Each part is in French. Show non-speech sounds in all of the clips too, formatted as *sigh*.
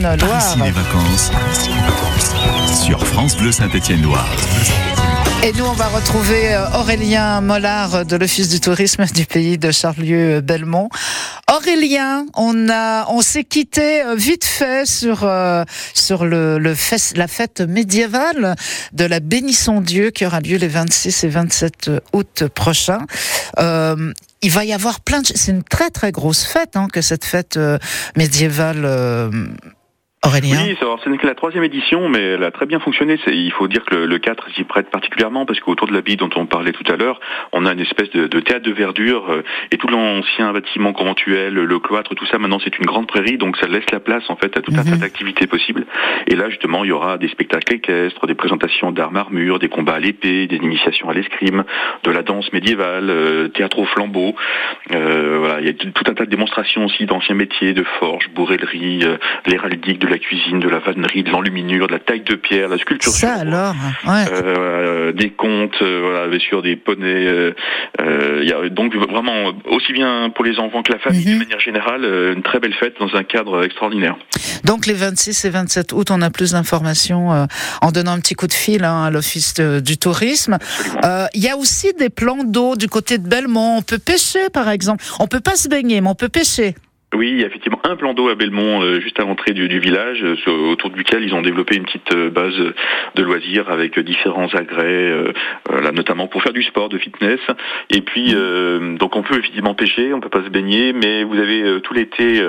Ici les vacances sur France Bleu Saint-Étienne-Loire. Et nous, on va retrouver euh, Aurélien Mollard de l'Office du tourisme du pays de Charlieu-Belmont. Aurélien, on a, on s'est quitté euh, vite fait sur euh, sur le, le fest- la fête médiévale de la Bénisson Dieu qui aura lieu les 26 et 27 août prochains. Euh, il va y avoir plein de, c'est une très très grosse fête hein, que cette fête euh, médiévale. Aurélien. Oui, c'est- que la troisième édition, mais elle a très bien fonctionné. Il faut dire que le, le 4 s'y prête particulièrement parce qu'autour de l'abbaye dont on parlait tout à l'heure, on a une espèce de, de théâtre de verdure euh, et tout l'ancien bâtiment conventuel, le cloître, tout ça maintenant c'est une grande prairie, donc ça laisse la place en fait à tout un Mhm. tas d'activités possibles. Et là justement, il y aura des spectacles équestres, des présentations d'armes armures, des combats à l'épée, des initiations à l'escrime, de la danse médiévale, euh, théâtre au flambeau. Euh, voilà, il y a tout un tas de démonstrations aussi d'anciens métiers, de forge, bourrellerie, l'héraldique, de la cuisine, de la vannerie, de l'enluminure, de la taille de pierre, la sculpture. Ça sur alors, ouais. Euh, des contes, euh, voilà, sûr des poneys. euh, euh, il y a donc vraiment aussi bien pour les enfants que la famille, Mhm. de manière générale, euh, une très belle fête dans un cadre extraordinaire. Donc les 26 et 27 août, on a plus d'informations euh, en donnant un petit coup de fil hein, à l'Office du tourisme. Euh, Il y a aussi des plans d'eau du côté de Belmont. On peut pêcher, par exemple. On peut pas se baigner, mais on peut pêcher. Oui, il y a effectivement un plan d'eau à Belmont, euh, juste à l'entrée du, du village, euh, autour duquel ils ont développé une petite euh, base de loisirs avec différents agrès, euh, là, notamment pour faire du sport, de fitness. Et puis, euh, donc on peut effectivement pêcher, on peut pas se baigner, mais vous avez tout l'été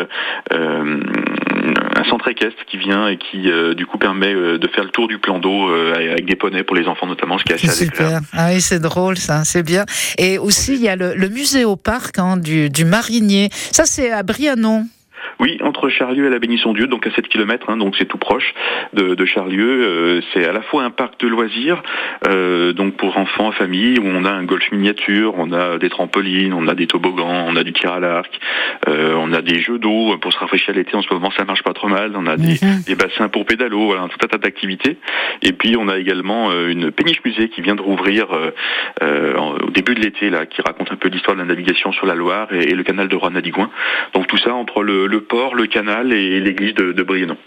un centre équestre qui vient et qui euh, du coup permet euh, de faire le tour du plan d'eau euh, avec des poneys pour les enfants notamment, ce qui est assez C'est agréable. super. Ah oui, c'est drôle, ça. C'est bien. Et aussi, il y a le, le musée au parc hein, du, du Marinier. Ça, c'est à Brianon. Entre Charlieu et la Bénisson-Dieu, donc à 7 km, donc c'est tout proche de, de Charlieu. Euh, c'est à la fois un parc de loisirs, euh, donc pour enfants, famille, où on a un golf miniature, on a des trampolines, on a des toboggans, on a du tir à l'arc, euh, on a des jeux d'eau pour se rafraîchir l'été. En ce moment, ça marche pas trop mal. On a des, Mhm. des bassins pour pédalo, voilà, tout un tas d'activités. Et puis on a également une péniche musée qui vient de rouvrir au début de l'été, là, qui raconte un peu l'histoire de la navigation sur la Loire et, et le canal de Rouen-Nadigouin. Donc tout ça entre le, le port, le canal et l'église de, Briennon.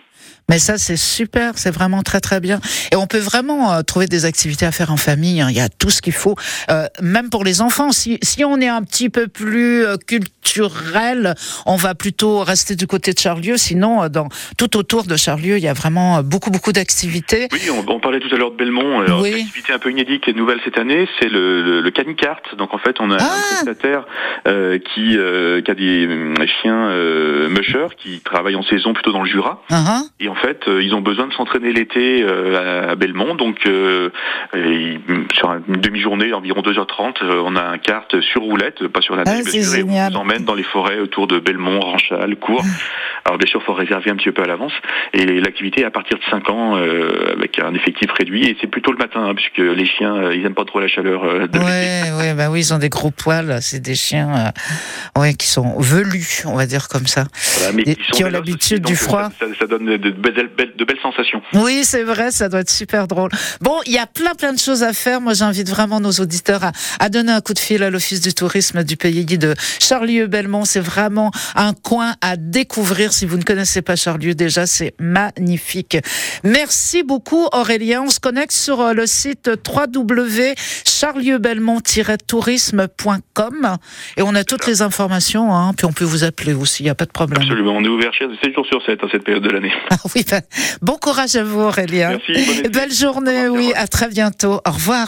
Mais ça, c'est super, c'est vraiment très très bien. Et on peut vraiment euh, trouver des activités à faire en famille. hein. Il y a tout ce qu'il faut, Euh, même pour les enfants. Si, si on est un petit peu plus euh, culturel, on va plutôt rester du côté de Charlieu. Sinon, euh, dans, tout autour de Charlieu, il y a vraiment euh, beaucoup beaucoup d'activités. Oui, on, on parlait tout à l'heure de Belmont. Alors, Oui. Une activité un peu inédite et nouvelle cette année, c'est le, le, le canicart. Donc en fait, on a Ah. un prestataire euh, qui, euh, qui a des euh, chiens euh, mushers qui travaillent en saison plutôt dans le Jura. Hein Et en fait, euh, ils ont besoin de s'entraîner l'été euh, à, Belmont. Donc, euh, et, sur une demi-journée, environ 2h30, euh, on a un kart sur roulette, pas sur la Ah, neige, et on vous emmène dans les forêts autour de Belmont, Ranchal, Cours. *laughs* Alors bien sûr, il faut réserver un petit peu à l'avance. Et l'activité à partir de 5 ans, euh, avec un effectif réduit. Et c'est plutôt le matin, hein, puisque les chiens, euh, ils aiment pas trop la chaleur euh, de l'été. Ouais, ouais, bah oui, ils ont des gros poils. C'est des chiens, euh, ouais, qui sont velus, on va dire comme ça. Voilà, mais Et sont qui ont l'habitude du froid. Ça, donne de, belles- de belles sensations. Oui, c'est vrai, ça doit être super drôle. Bon, il y a plein plein de choses à faire. Moi, j'invite vraiment nos auditeurs à, à donner un coup de fil à l'Office du tourisme du pays de Charlieu-Belmont. C'est vraiment un coin à découvrir. Si vous ne connaissez pas Charlieu, déjà, c'est magnifique. Merci beaucoup, Aurélien. On se connecte sur euh, le site www.charlieu-belmont-tourisme.com et on a toutes les informations. Hein, puis on peut vous appeler aussi, il n'y a pas de problème. Absolument, on est ouvert 7 jours sur 7 à cette période de l'année. *laughs* Ah oui, ben, bon courage à vous, Aurélien. Merci. Belle journée, oui, à très bientôt. Au revoir.